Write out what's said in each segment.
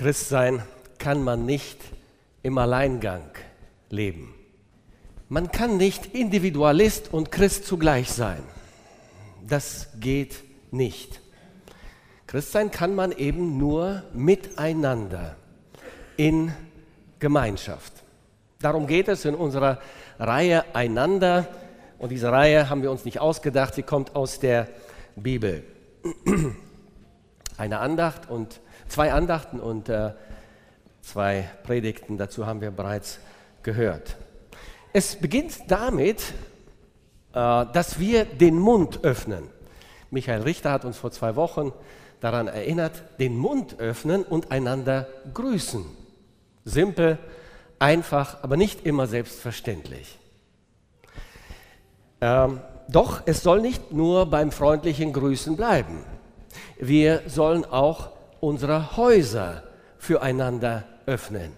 Christsein kann man nicht im Alleingang leben. Man kann nicht Individualist und Christ zugleich sein. Das geht nicht. Christsein kann man eben nur miteinander in Gemeinschaft. Darum geht es in unserer Reihe Einander. Und diese Reihe haben wir uns nicht ausgedacht, sie kommt aus der Bibel. Eine Andacht und zwei Andachten und äh, zwei Predigten, dazu haben wir bereits gehört. Es beginnt damit, äh, dass wir den Mund öffnen. Michael Richter hat uns vor zwei Wochen daran erinnert, den Mund öffnen und einander grüßen. Simpel, einfach, aber nicht immer selbstverständlich. Ähm, doch es soll nicht nur beim freundlichen Grüßen bleiben. Wir sollen auch unsere Häuser füreinander öffnen.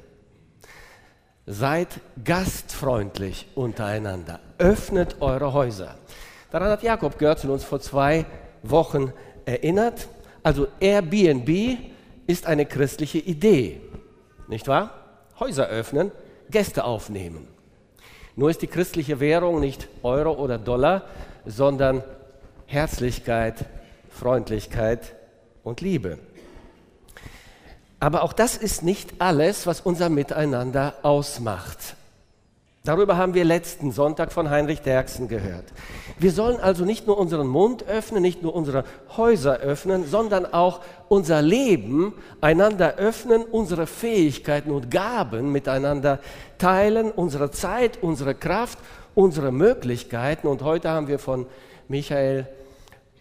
Seid gastfreundlich untereinander. Öffnet eure Häuser. Daran hat Jakob Görzel uns vor zwei Wochen erinnert. Also Airbnb ist eine christliche Idee, nicht wahr? Häuser öffnen, Gäste aufnehmen. Nur ist die christliche Währung nicht Euro oder Dollar, sondern Herzlichkeit, Freundlichkeit und Liebe. Aber auch das ist nicht alles, was unser Miteinander ausmacht. Darüber haben wir letzten Sonntag von Heinrich Derksen gehört. Wir sollen also nicht nur unseren Mund öffnen, nicht nur unsere Häuser öffnen, sondern auch unser Leben einander öffnen, unsere Fähigkeiten und Gaben miteinander teilen, unsere Zeit, unsere Kraft, unsere Möglichkeiten. Und heute haben wir von Michael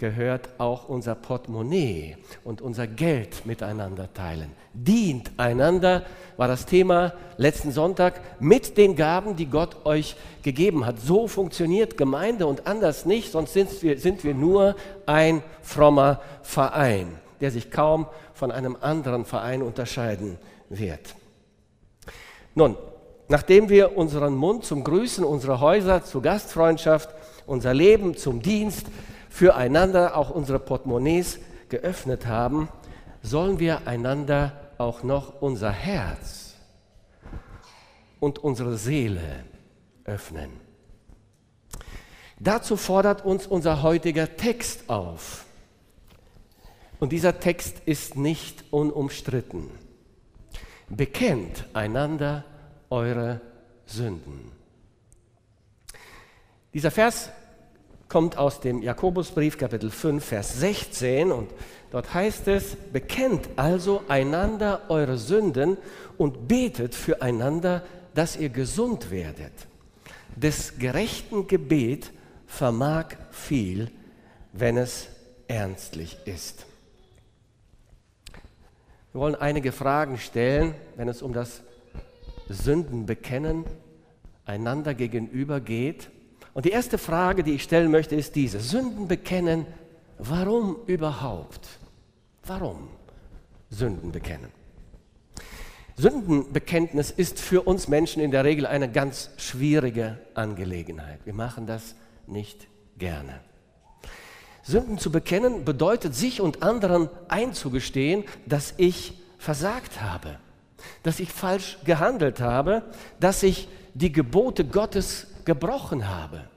gehört auch unser Portemonnaie und unser Geld miteinander teilen. Dient einander war das Thema letzten Sonntag mit den Gaben, die Gott euch gegeben hat. So funktioniert Gemeinde und anders nicht, sonst sind wir, sind wir nur ein frommer Verein, der sich kaum von einem anderen Verein unterscheiden wird. Nun, nachdem wir unseren Mund zum Grüßen, unsere Häuser zur Gastfreundschaft, unser Leben zum Dienst, füreinander auch unsere Portemonnaies geöffnet haben, sollen wir einander auch noch unser Herz und unsere Seele öffnen. Dazu fordert uns unser heutiger Text auf. Und dieser Text ist nicht unumstritten. Bekennt einander eure Sünden. Dieser Vers kommt aus dem Jakobusbrief Kapitel 5, Vers 16 und dort heißt es, bekennt also einander eure Sünden und betet füreinander, dass ihr gesund werdet. Des gerechten Gebet vermag viel, wenn es ernstlich ist. Wir wollen einige Fragen stellen, wenn es um das Sündenbekennen einander gegenüber geht. Und die erste Frage, die ich stellen möchte, ist diese. Sünden bekennen, warum überhaupt? Warum Sünden bekennen? Sündenbekenntnis ist für uns Menschen in der Regel eine ganz schwierige Angelegenheit. Wir machen das nicht gerne. Sünden zu bekennen bedeutet, sich und anderen einzugestehen, dass ich versagt habe, dass ich falsch gehandelt habe, dass ich die Gebote Gottes gebrochen habe.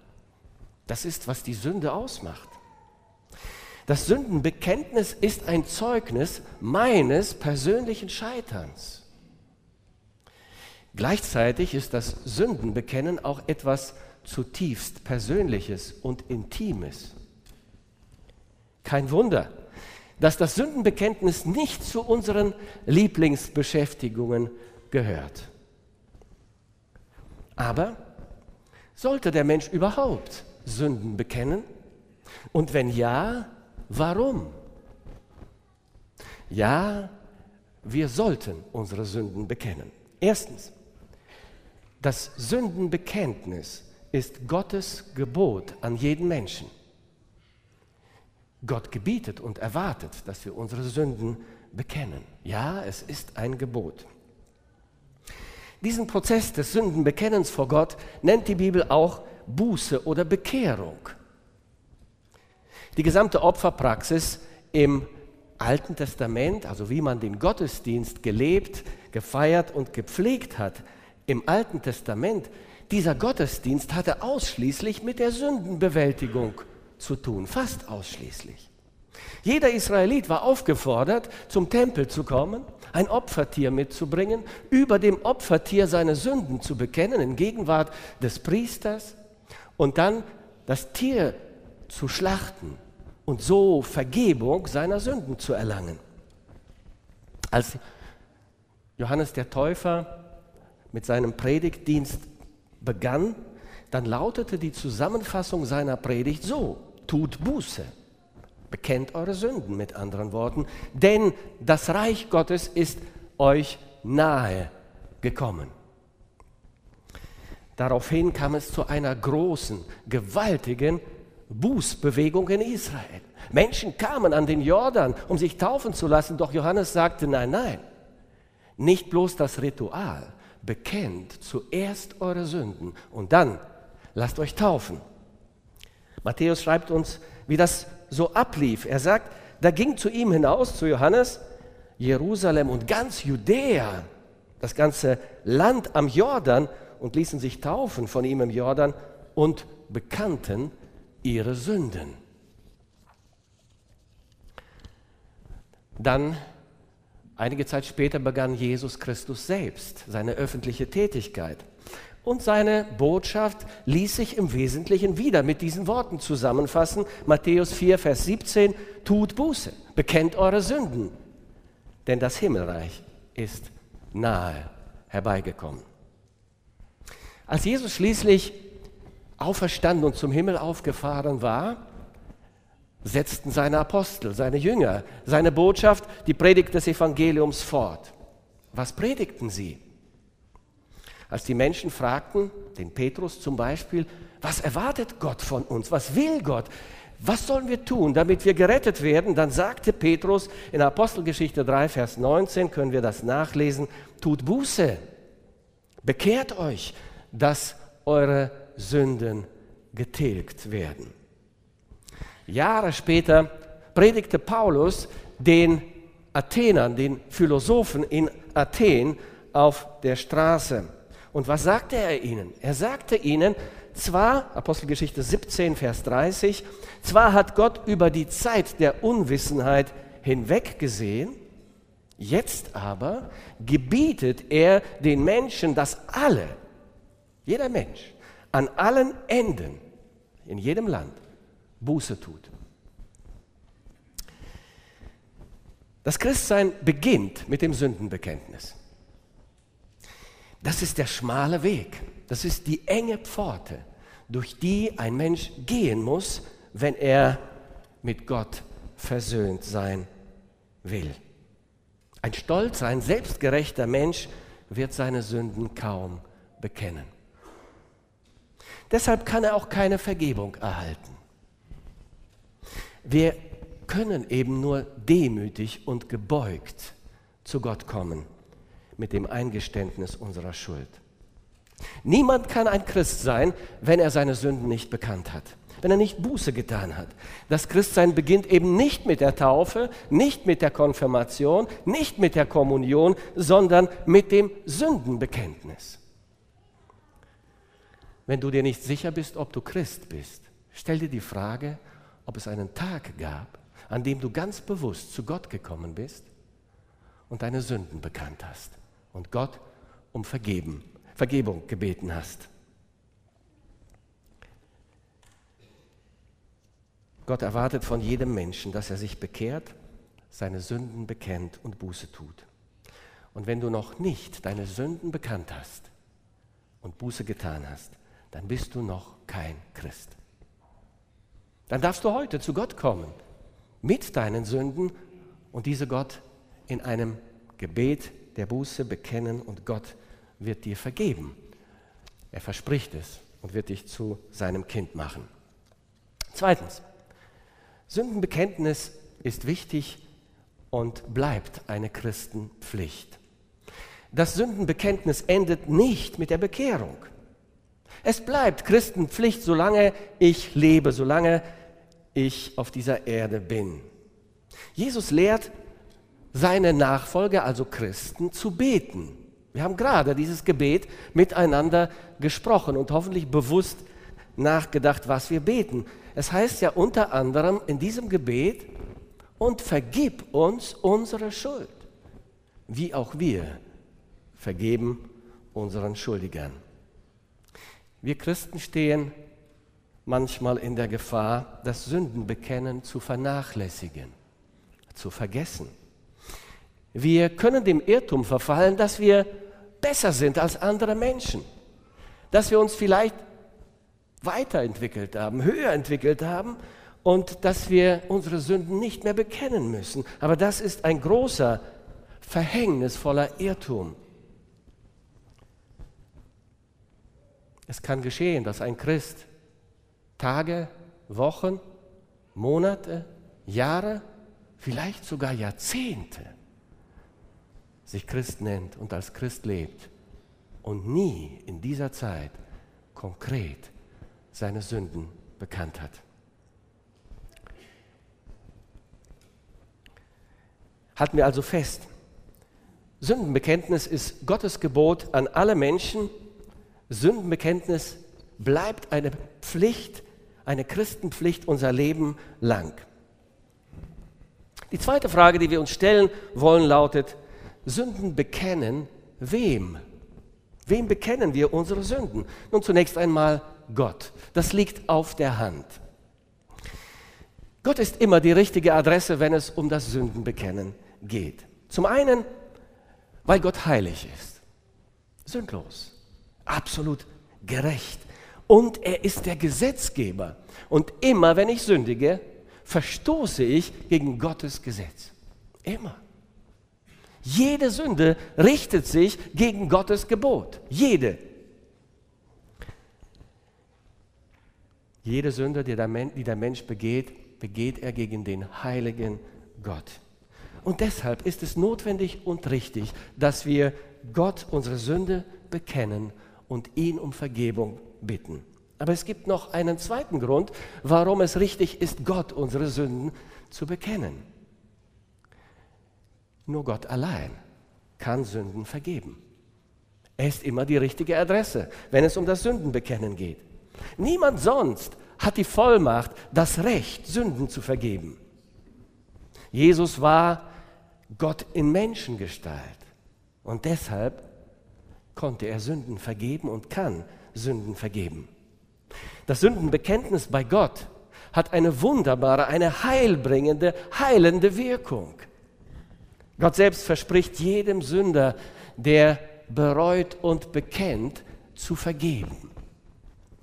Das ist, was die Sünde ausmacht. Das Sündenbekenntnis ist ein Zeugnis meines persönlichen Scheiterns. Gleichzeitig ist das Sündenbekennen auch etwas zutiefst Persönliches und Intimes. Kein Wunder, dass das Sündenbekenntnis nicht zu unseren Lieblingsbeschäftigungen gehört. Aber sollte der Mensch überhaupt Sünden bekennen? Und wenn ja, warum? Ja, wir sollten unsere Sünden bekennen. Erstens, das Sündenbekenntnis ist Gottes Gebot an jeden Menschen. Gott gebietet und erwartet, dass wir unsere Sünden bekennen. Ja, es ist ein Gebot. Diesen Prozess des Sündenbekennens vor Gott nennt die Bibel auch Buße oder Bekehrung. Die gesamte Opferpraxis im Alten Testament, also wie man den Gottesdienst gelebt, gefeiert und gepflegt hat, im Alten Testament, dieser Gottesdienst hatte ausschließlich mit der Sündenbewältigung zu tun, fast ausschließlich. Jeder Israelit war aufgefordert, zum Tempel zu kommen, ein Opfertier mitzubringen, über dem Opfertier seine Sünden zu bekennen in Gegenwart des Priesters und dann das Tier zu schlachten und so Vergebung seiner Sünden zu erlangen. Als Johannes der Täufer mit seinem Predigtdienst begann, dann lautete die Zusammenfassung seiner Predigt so, tut Buße, bekennt eure Sünden mit anderen Worten, denn das Reich Gottes ist euch nahe gekommen. Daraufhin kam es zu einer großen, gewaltigen Bußbewegung in Israel. Menschen kamen an den Jordan, um sich taufen zu lassen, doch Johannes sagte, nein, nein, nicht bloß das Ritual, bekennt zuerst eure Sünden und dann lasst euch taufen. Matthäus schreibt uns, wie das so ablief. Er sagt, da ging zu ihm hinaus, zu Johannes, Jerusalem und ganz Judäa, das ganze Land am Jordan und ließen sich taufen von ihm im Jordan und bekannten ihre Sünden. Dann, einige Zeit später, begann Jesus Christus selbst seine öffentliche Tätigkeit. Und seine Botschaft ließ sich im Wesentlichen wieder mit diesen Worten zusammenfassen. Matthäus 4, Vers 17, tut Buße, bekennt eure Sünden, denn das Himmelreich ist nahe herbeigekommen. Als Jesus schließlich auferstanden und zum Himmel aufgefahren war, setzten seine Apostel, seine Jünger, seine Botschaft, die Predigt des Evangeliums fort. Was predigten sie? Als die Menschen fragten, den Petrus zum Beispiel, was erwartet Gott von uns? Was will Gott? Was sollen wir tun, damit wir gerettet werden? Dann sagte Petrus in Apostelgeschichte 3, Vers 19, können wir das nachlesen, tut Buße, bekehrt euch, dass eure Sünden getilgt werden. Jahre später predigte Paulus den Athenern, den Philosophen in Athen auf der Straße. Und was sagte er ihnen? Er sagte ihnen, zwar, Apostelgeschichte 17, Vers 30, zwar hat Gott über die Zeit der Unwissenheit hinweggesehen, jetzt aber gebietet er den Menschen, dass alle, jeder Mensch, an allen Enden, in jedem Land, Buße tut. Das Christsein beginnt mit dem Sündenbekenntnis. Das ist der schmale Weg, das ist die enge Pforte, durch die ein Mensch gehen muss, wenn er mit Gott versöhnt sein will. Ein stolzer, ein selbstgerechter Mensch wird seine Sünden kaum bekennen. Deshalb kann er auch keine Vergebung erhalten. Wir können eben nur demütig und gebeugt zu Gott kommen mit dem Eingeständnis unserer Schuld. Niemand kann ein Christ sein, wenn er seine Sünden nicht bekannt hat, wenn er nicht Buße getan hat. Das Christsein beginnt eben nicht mit der Taufe, nicht mit der Konfirmation, nicht mit der Kommunion, sondern mit dem Sündenbekenntnis. Wenn du dir nicht sicher bist, ob du Christ bist, stell dir die Frage, ob es einen Tag gab, an dem du ganz bewusst zu Gott gekommen bist und deine Sünden bekannt hast und Gott um Vergeben, Vergebung gebeten hast. Gott erwartet von jedem Menschen, dass er sich bekehrt, seine Sünden bekennt und Buße tut. Und wenn du noch nicht deine Sünden bekannt hast und Buße getan hast, dann bist du noch kein Christ. Dann darfst du heute zu Gott kommen mit deinen Sünden und diese Gott in einem Gebet der Buße bekennen und Gott wird dir vergeben. Er verspricht es und wird dich zu seinem Kind machen. Zweitens, Sündenbekenntnis ist wichtig und bleibt eine Christenpflicht. Das Sündenbekenntnis endet nicht mit der Bekehrung. Es bleibt Christenpflicht, solange ich lebe, solange ich auf dieser Erde bin. Jesus lehrt seine Nachfolger, also Christen, zu beten. Wir haben gerade dieses Gebet miteinander gesprochen und hoffentlich bewusst nachgedacht, was wir beten. Es heißt ja unter anderem in diesem Gebet, und vergib uns unsere Schuld, wie auch wir vergeben unseren Schuldigern. Wir Christen stehen manchmal in der Gefahr, das Sündenbekennen zu vernachlässigen, zu vergessen. Wir können dem Irrtum verfallen, dass wir besser sind als andere Menschen, dass wir uns vielleicht weiterentwickelt haben, höher entwickelt haben und dass wir unsere Sünden nicht mehr bekennen müssen. Aber das ist ein großer, verhängnisvoller Irrtum. Es kann geschehen, dass ein Christ Tage, Wochen, Monate, Jahre, vielleicht sogar Jahrzehnte sich Christ nennt und als Christ lebt und nie in dieser Zeit konkret seine Sünden bekannt hat. Halten wir also fest, Sündenbekenntnis ist Gottes Gebot an alle Menschen. Sündenbekenntnis bleibt eine Pflicht, eine Christenpflicht unser Leben lang. Die zweite Frage, die wir uns stellen wollen, lautet, Sünden bekennen wem? Wem bekennen wir unsere Sünden? Nun zunächst einmal Gott. Das liegt auf der Hand. Gott ist immer die richtige Adresse, wenn es um das Sündenbekennen geht. Zum einen, weil Gott heilig ist, sündlos, absolut gerecht. Und er ist der Gesetzgeber. Und immer wenn ich sündige, verstoße ich gegen Gottes Gesetz. Immer. Jede Sünde richtet sich gegen Gottes Gebot. Jede. Jede Sünde, die der, Mensch, begeht, begeht er gegen den heiligen Gott. Und deshalb ist es notwendig und richtig, dass wir Gott unsere Sünde bekennen und ihn um Vergebung bitten. Aber es gibt noch einen zweiten Grund, warum es richtig ist, Gott unsere Sünden zu bekennen. Nur Gott allein kann Sünden vergeben. Er ist immer die richtige Adresse, wenn es um das Sündenbekennen geht. Niemand sonst hat die Vollmacht, das Recht, Sünden zu vergeben. Jesus war Gott in Menschengestalt und deshalb konnte er Sünden vergeben und kann Sünden vergeben. Das Sündenbekenntnis bei Gott hat eine wunderbare, eine heilbringende, heilende Wirkung. Gott selbst verspricht jedem Sünder, der bereut und bekennt, zu vergeben.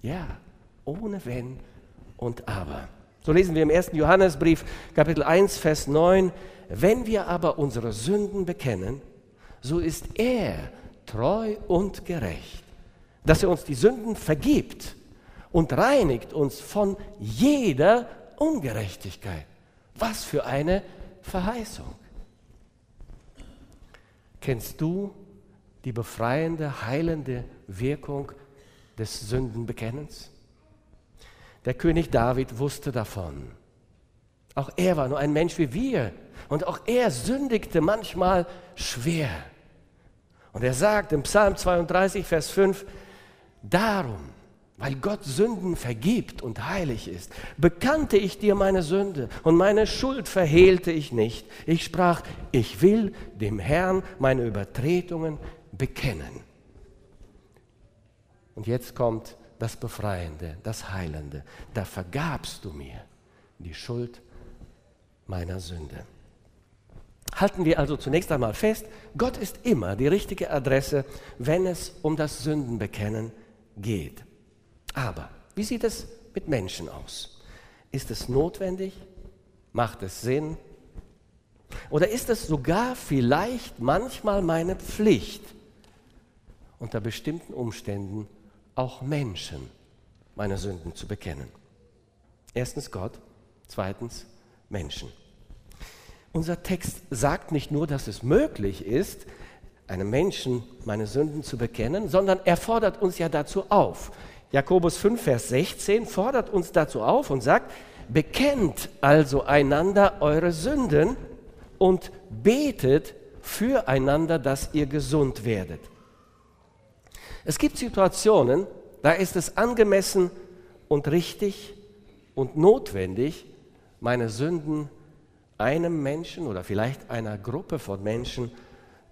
Ja, ohne Wenn und Aber. So lesen wir im 1. Johannesbrief, Kapitel 1, Vers 9, wenn wir aber unsere Sünden bekennen, so ist er treu und gerecht, dass er uns die Sünden vergibt und reinigt uns von jeder Ungerechtigkeit. Was für eine Verheißung. Kennst du die befreiende, heilende Wirkung des Sündenbekennens? Der König David wusste davon. Auch er war nur ein Mensch wie wir und auch er sündigte manchmal schwer. Und er sagt im Psalm 32, Vers 5, darum, weil Gott Sünden vergibt und heilig ist, bekannte ich dir meine Sünde und meine Schuld verhehlte ich nicht. Ich sprach, ich will dem Herrn meine Übertretungen bekennen. Und jetzt kommt das Befreiende, das Heilende. Da vergabst du mir die Schuld meiner Sünde. Halten wir also zunächst einmal fest, Gott ist immer die richtige Adresse, wenn es um das Sündenbekennen geht. Aber wie sieht es mit Menschen aus? Ist es notwendig? Macht es Sinn? Oder ist es sogar vielleicht manchmal meine Pflicht, unter bestimmten Umständen auch Menschen meine Sünden zu bekennen? Erstens Gott, zweitens Menschen. Unser Text sagt nicht nur, dass es möglich ist, einem Menschen meine Sünden zu bekennen, sondern er fordert uns ja dazu auf. Jakobus 5, Vers 16 fordert uns dazu auf und sagt, bekennt also einander eure Sünden und betet füreinander, dass ihr gesund werdet. Es gibt Situationen, da ist es angemessen und richtig und notwendig, meine Sünden einem Menschen oder vielleicht einer Gruppe von Menschen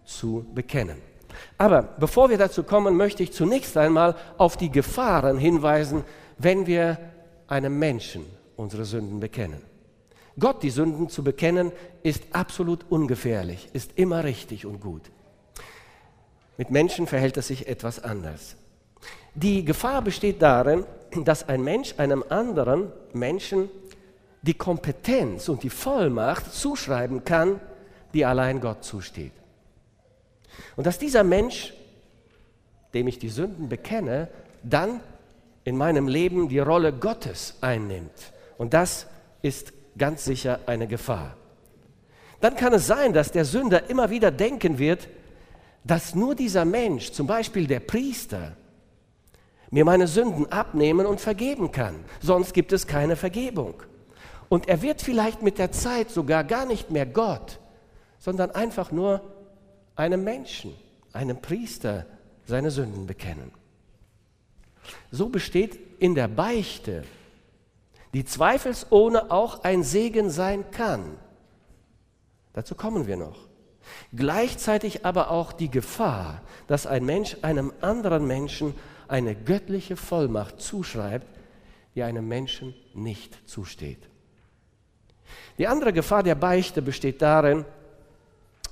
zu bekennen. Aber bevor wir dazu kommen, möchte ich zunächst einmal auf die Gefahren hinweisen, wenn wir einem Menschen unsere Sünden bekennen. Gott die Sünden zu bekennen, ist absolut ungefährlich, ist immer richtig und gut. Mit Menschen verhält es sich etwas anders. Die Gefahr besteht darin, dass ein Mensch einem anderen Menschen die Kompetenz und die Vollmacht zuschreiben kann, die allein Gott zusteht. Und dass dieser Mensch, dem ich die Sünden bekenne, dann in meinem Leben die Rolle Gottes einnimmt. Und das ist ganz sicher eine Gefahr. Dann kann es sein, dass der Sünder immer wieder denken wird, dass nur dieser Mensch, zum Beispiel der Priester, mir meine Sünden abnehmen und vergeben kann. Sonst gibt es keine Vergebung. Und er wird vielleicht mit der Zeit sogar gar nicht mehr Gott, sondern einfach nur einem Menschen, einem Priester seine Sünden bekennen. So besteht in der Beichte, die zweifelsohne auch ein Segen sein kann. Dazu kommen wir noch. Gleichzeitig aber auch die Gefahr, dass ein Mensch einem anderen Menschen eine göttliche Vollmacht zuschreibt, die einem Menschen nicht zusteht. Die andere Gefahr der Beichte besteht darin,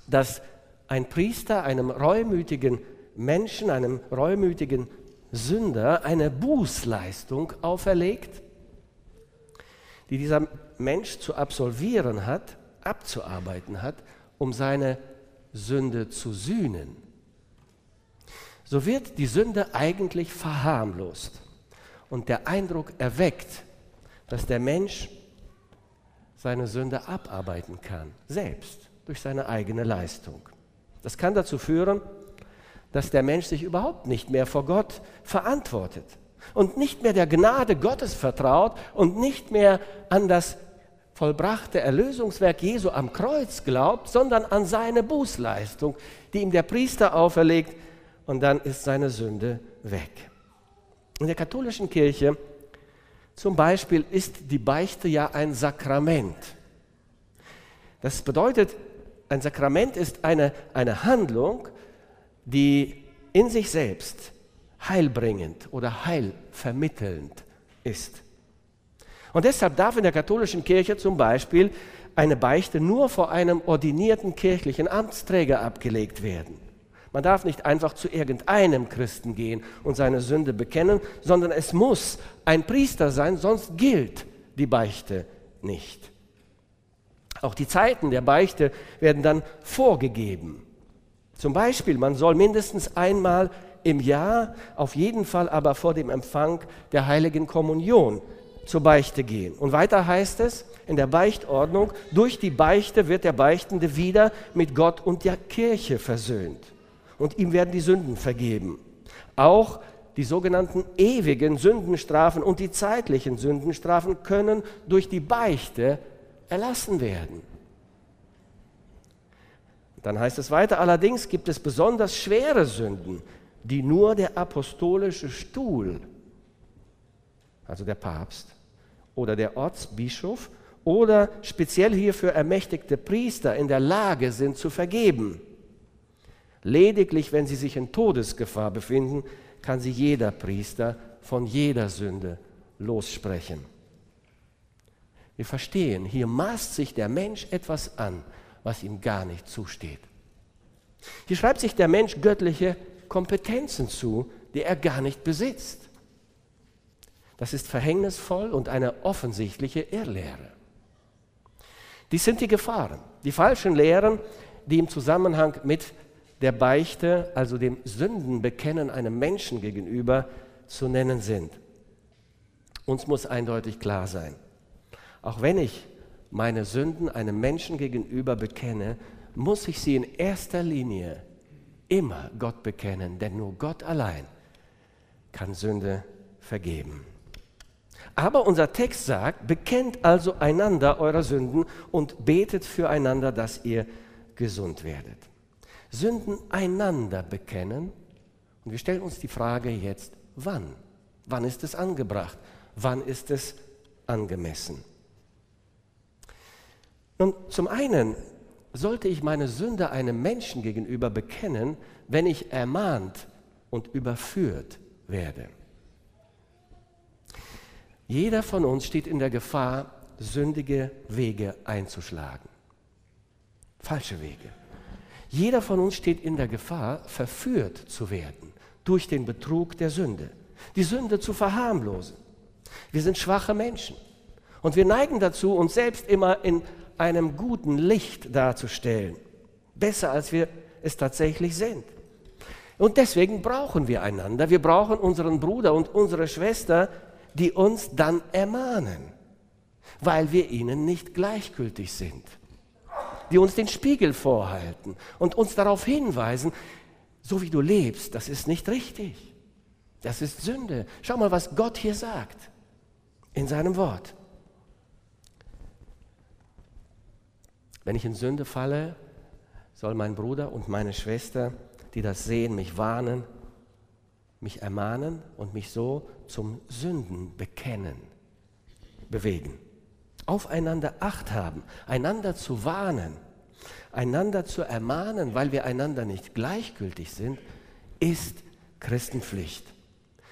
dass ein Priester einem reumütigen Menschen, einem reumütigen Sünder eine Bußleistung auferlegt, die dieser Mensch zu absolvieren hat, abzuarbeiten hat, um seine Sünde zu sühnen. So wird die Sünde eigentlich verharmlost und der Eindruck erweckt, dass der Mensch seine Sünde abarbeiten kann, selbst durch seine eigene Leistung. Das kann dazu führen, dass der Mensch sich überhaupt nicht mehr vor Gott verantwortet und nicht mehr der Gnade Gottes vertraut und nicht mehr an das vollbrachte Erlösungswerk Jesu am Kreuz glaubt, sondern an seine Bußleistung, die ihm der Priester auferlegt, und dann ist seine Sünde weg. In der katholischen Kirche zum Beispiel ist die Beichte ja ein Sakrament. Das bedeutet, ein Sakrament ist eine, eine Handlung, die in sich selbst heilbringend oder heilvermittelnd ist. Und deshalb darf in der katholischen Kirche zum Beispiel eine Beichte nur vor einem ordinierten kirchlichen Amtsträger abgelegt werden. Man darf nicht einfach zu irgendeinem Christen gehen und seine Sünde bekennen, sondern es muss ein Priester sein, sonst gilt die Beichte nicht. Auch die Zeiten der Beichte werden dann vorgegeben. Zum Beispiel, man soll mindestens einmal im Jahr, auf jeden Fall aber vor dem Empfang der heiligen Kommunion zur Beichte gehen. Und weiter heißt es in der Beichtordnung, durch die Beichte wird der Beichtende wieder mit Gott und der Kirche versöhnt. Und ihm werden die Sünden vergeben. Auch die sogenannten ewigen Sündenstrafen und die zeitlichen Sündenstrafen können durch die Beichte erlassen werden. Dann heißt es weiter, allerdings gibt es besonders schwere Sünden, die nur der apostolische Stuhl, also der Papst oder der Ortsbischof oder speziell hierfür ermächtigte Priester in der Lage sind zu vergeben. Lediglich, wenn sie sich in Todesgefahr befinden, kann sie jeder Priester von jeder Sünde lossprechen. Wir verstehen, hier maßt sich der Mensch etwas an, was ihm gar nicht zusteht. Hier schreibt sich der Mensch göttliche Kompetenzen zu, die er gar nicht besitzt. Das ist verhängnisvoll und eine offensichtliche Irrlehre. Dies sind die Gefahren, die falschen Lehren, die im Zusammenhang mit der Beichte, also dem Sündenbekennen einem Menschen gegenüber, zu nennen sind. Uns muss eindeutig klar sein, auch wenn ich meine Sünden einem Menschen gegenüber bekenne, muss ich sie in erster Linie immer Gott bekennen, denn nur Gott allein kann Sünde vergeben. Aber unser Text sagt, bekennt also einander eure Sünden und betet füreinander, dass ihr gesund werdet. Sünden einander bekennen. Und wir stellen uns die Frage jetzt, wann? Wann ist es angebracht? Wann ist es angemessen? Nun, zum einen sollte ich meine Sünde einem Menschen gegenüber bekennen, wenn ich ermahnt und überführt werde. Jeder von uns steht in der Gefahr, sündige Wege einzuschlagen. Falsche Wege. Jeder von uns steht in der Gefahr, verführt zu werden durch den Betrug der Sünde, die Sünde zu verharmlosen. Wir sind schwache Menschen und wir neigen dazu, uns selbst immer in einem guten Licht darzustellen, besser als wir es tatsächlich sind. Und deswegen brauchen wir einander. Wir brauchen unseren Bruder und unsere Schwester, die uns dann ermahnen, weil wir ihnen nicht gleichgültig sind, die uns den Spiegel vorhalten und uns darauf hinweisen, so wie du lebst, das ist nicht richtig. Das ist Sünde. Schau mal, was Gott hier sagt in seinem Wort. Wenn ich in Sünde falle, soll mein Bruder und meine Schwester, die das sehen, mich warnen mich ermahnen und mich so zum Sündenbekennen bewegen. Aufeinander Acht haben, einander zu warnen, einander zu ermahnen, weil wir einander nicht gleichgültig sind, ist Christenpflicht.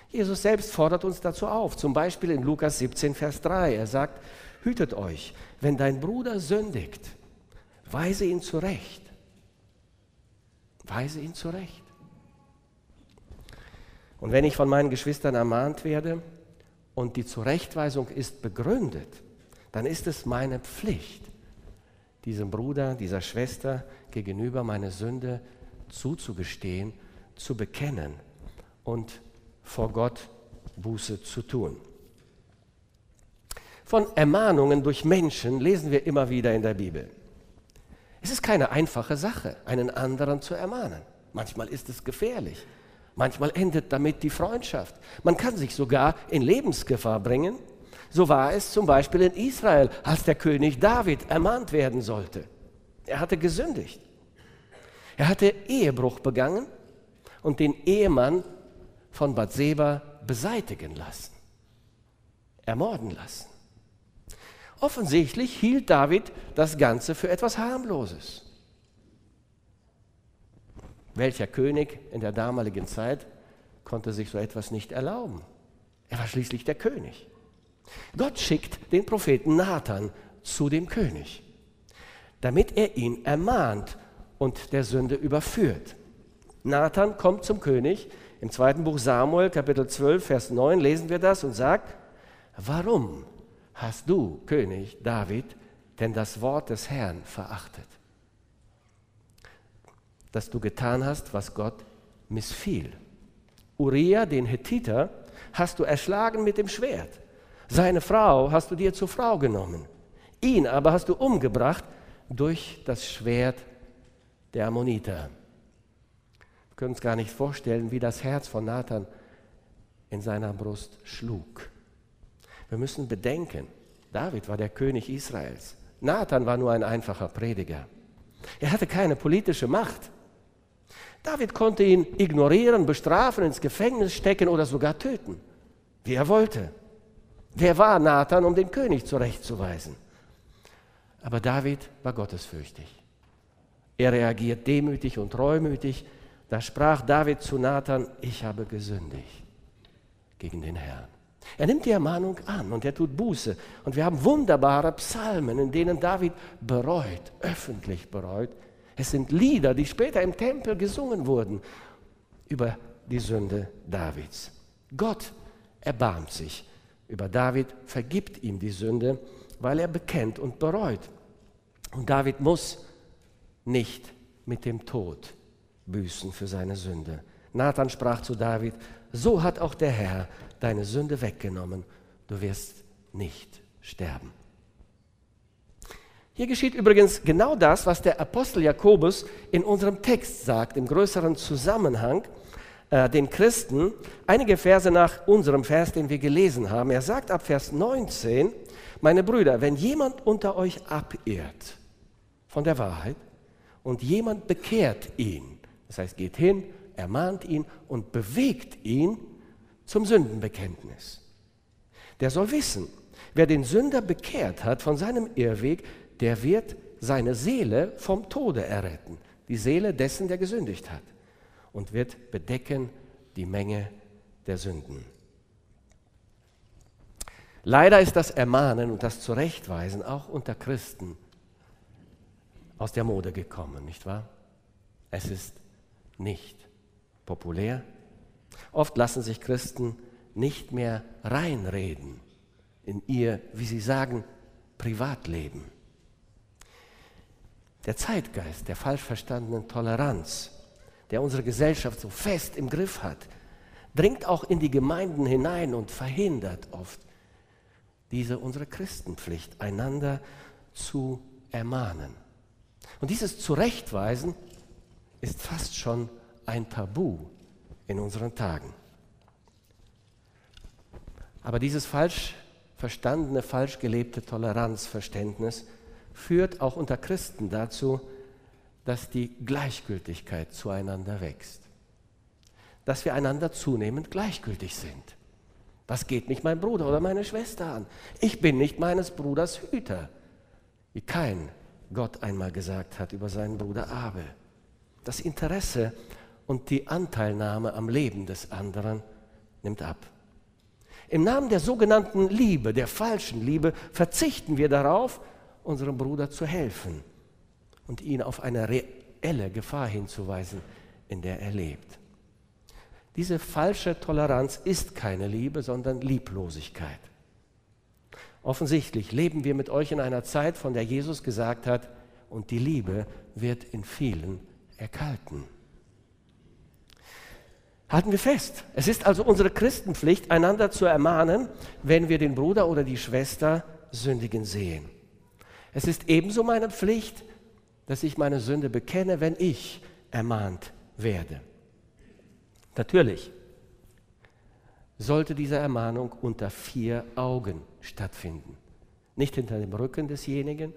Jesus selbst fordert uns dazu auf, zum Beispiel in Lukas 17, Vers 3. Er sagt, hütet euch, wenn dein Bruder sündigt, weise ihn zurecht. Weise ihn zurecht. Und wenn ich von meinen Geschwistern ermahnt werde und die Zurechtweisung ist begründet, dann ist es meine Pflicht, diesem Bruder, dieser Schwester gegenüber meine Sünde zuzugestehen, zu bekennen und vor Gott Buße zu tun. Von Ermahnungen durch Menschen lesen wir immer wieder in der Bibel. Es ist keine einfache Sache, einen anderen zu ermahnen. Manchmal ist es gefährlich. Manchmal endet damit die Freundschaft. Man kann sich sogar in Lebensgefahr bringen. So war es zum Beispiel in Israel, als der König David ermahnt werden sollte. Er hatte gesündigt. Er hatte Ehebruch begangen und den Ehemann von Bathseba beseitigen lassen, ermorden lassen. Offensichtlich hielt David das Ganze für etwas harmloses. Welcher König in der damaligen Zeit konnte sich so etwas nicht erlauben? Er war schließlich der König. Gott schickt den Propheten Nathan zu dem König, damit er ihn ermahnt und der Sünde überführt. Nathan kommt zum König. Im zweiten Buch Samuel, Kapitel 12, Vers 9 lesen wir das und sagt, warum hast du, König David, denn das Wort des Herrn verachtet? dass du getan hast, was Gott missfiel. Uriah, den Hethiter, hast du erschlagen mit dem Schwert. Seine Frau hast du dir zur Frau genommen. Ihn aber hast du umgebracht durch das Schwert der Ammoniter. Wir können uns gar nicht vorstellen, wie das Herz von Nathan in seiner Brust schlug. Wir müssen bedenken, David war der König Israels. Nathan war nur ein einfacher Prediger. Er hatte keine politische Macht. David konnte ihn ignorieren, bestrafen, ins Gefängnis stecken oder sogar töten, wie er wollte. Wer war Nathan, um den König zurechtzuweisen? Aber David war gottesfürchtig. Er reagiert demütig und treumütig. Da sprach David zu Nathan, ich habe gesündigt gegen den Herrn. Er nimmt die Ermahnung an und er tut Buße. Und wir haben wunderbare Psalmen, in denen David bereut, öffentlich bereut, es sind Lieder, die später im Tempel gesungen wurden über die Sünde Davids. Gott erbarmt sich über David, vergibt ihm die Sünde, weil er bekennt und bereut. Und David muss nicht mit dem Tod büßen für seine Sünde. Nathan sprach zu David, so hat auch der Herr deine Sünde weggenommen, du wirst nicht sterben. Hier geschieht übrigens genau das, was der Apostel Jakobus in unserem Text sagt, im größeren Zusammenhang. äh, den Christen einige Verse nach unserem Vers, den wir gelesen haben. Er sagt ab Vers 19, meine Brüder, wenn jemand unter euch abirrt von der Wahrheit und jemand bekehrt ihn, das heißt geht hin, ermahnt ihn und bewegt ihn zum Sündenbekenntnis. Der soll wissen, wer den Sünder bekehrt hat von seinem Irrweg, der wird seine Seele vom Tode erretten, die Seele dessen, der gesündigt hat, und wird bedecken die Menge der Sünden. Leider ist das Ermahnen und das Zurechtweisen auch unter Christen aus der Mode gekommen, nicht wahr? Es ist nicht populär. Oft lassen sich Christen nicht mehr reinreden in ihr, wie sie sagen, Privatleben. Der Zeitgeist der falsch verstandenen Toleranz, der unsere Gesellschaft so fest im Griff hat, dringt auch in die Gemeinden hinein und verhindert oft diese unsere Christenpflicht, einander zu ermahnen. Und dieses Zurechtweisen ist fast schon ein Tabu in unseren Tagen. Aber dieses falsch verstandene, falsch gelebte Toleranzverständnis führt auch unter Christen dazu, dass die Gleichgültigkeit zueinander wächst. Dass wir einander zunehmend gleichgültig sind. Was geht mich mein Bruder oder meine Schwester an? Ich bin nicht meines Bruders Hüter, wie kein Gott einmal gesagt hat über seinen Bruder Abel. Das Interesse und die Anteilnahme am Leben des anderen nimmt ab. Im Namen der sogenannten Liebe, der falschen Liebe, verzichten wir darauf, unserem Bruder zu helfen und ihn auf eine reelle Gefahr hinzuweisen, in der er lebt. Diese falsche Toleranz ist keine Liebe, sondern Lieblosigkeit. Offensichtlich leben wir mit euch in einer Zeit, von der Jesus gesagt hat, und die Liebe wird in vielen erkalten. Halten wir fest. Es ist also unsere Christenpflicht, einander zu ermahnen, wenn wir den Bruder oder die Schwester sündigen sehen. Es ist ebenso meine Pflicht, dass ich meine Sünde bekenne, wenn ich ermahnt werde. Natürlich sollte diese Ermahnung unter vier Augen stattfinden. Nicht hinter dem Rücken desjenigen.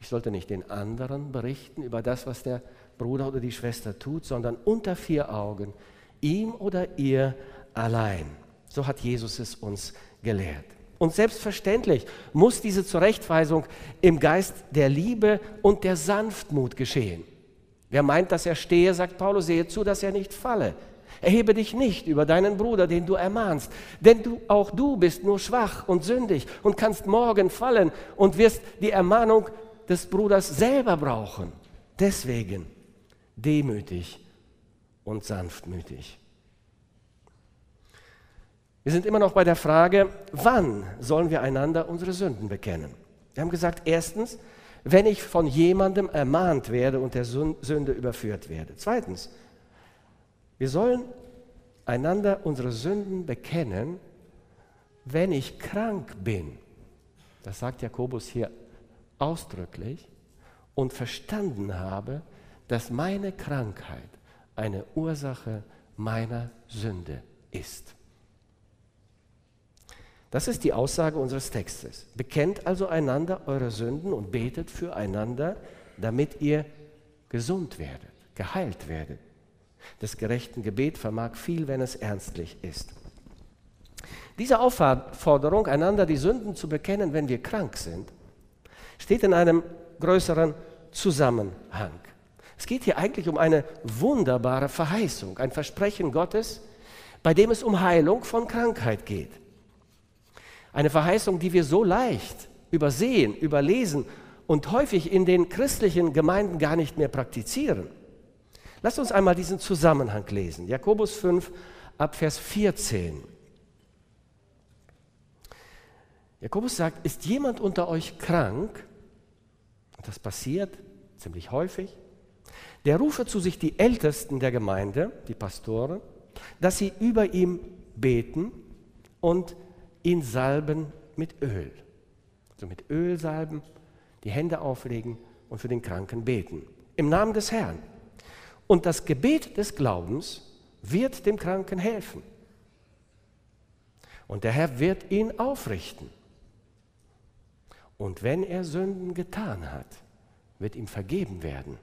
Ich sollte nicht den anderen berichten über das, was der Bruder oder die Schwester tut, sondern unter vier Augen ihm oder ihr allein. So hat Jesus es uns gelehrt. Und selbstverständlich muss diese Zurechtweisung im Geist der Liebe und der Sanftmut geschehen. Wer meint, dass er stehe, sagt Paulus, sehe zu, dass er nicht falle. Erhebe dich nicht über deinen Bruder, den du ermahnst, denn du, auch du bist nur schwach und sündig und kannst morgen fallen und wirst die Ermahnung des Bruders selber brauchen. Deswegen demütig und sanftmütig. Wir sind immer noch bei der Frage, wann sollen wir einander unsere Sünden bekennen? Wir haben gesagt, erstens, wenn ich von jemandem ermahnt werde und der Sünde überführt werde. Zweitens, wir sollen einander unsere Sünden bekennen, wenn ich krank bin. Das sagt Jakobus hier ausdrücklich und verstanden habe, dass meine Krankheit eine Ursache meiner Sünde ist. Das ist die Aussage unseres Textes. Bekennt also einander eure Sünden und betet füreinander, damit ihr gesund werdet, geheilt werdet. Das gerechten Gebet vermag viel, wenn es ernstlich ist. Diese Aufforderung, einander die Sünden zu bekennen, wenn wir krank sind, steht in einem größeren Zusammenhang. Es geht hier eigentlich um eine wunderbare Verheißung, ein Versprechen Gottes, bei dem es um Heilung von Krankheit geht. Eine Verheißung, die wir so leicht übersehen, überlesen und häufig in den christlichen Gemeinden gar nicht mehr praktizieren. Lasst uns einmal diesen Zusammenhang lesen. Jakobus 5 ab Vers 14. Jakobus sagt, ist jemand unter euch krank, und das passiert ziemlich häufig, der rufe zu sich die Ältesten der Gemeinde, die Pastoren, dass sie über ihm beten und ihn salben mit Öl. So mit Öl salben, die Hände auflegen und für den Kranken beten. Im Namen des Herrn. Und das Gebet des Glaubens wird dem Kranken helfen. Und der Herr wird ihn aufrichten. Und wenn er Sünden getan hat, wird ihm vergeben werden.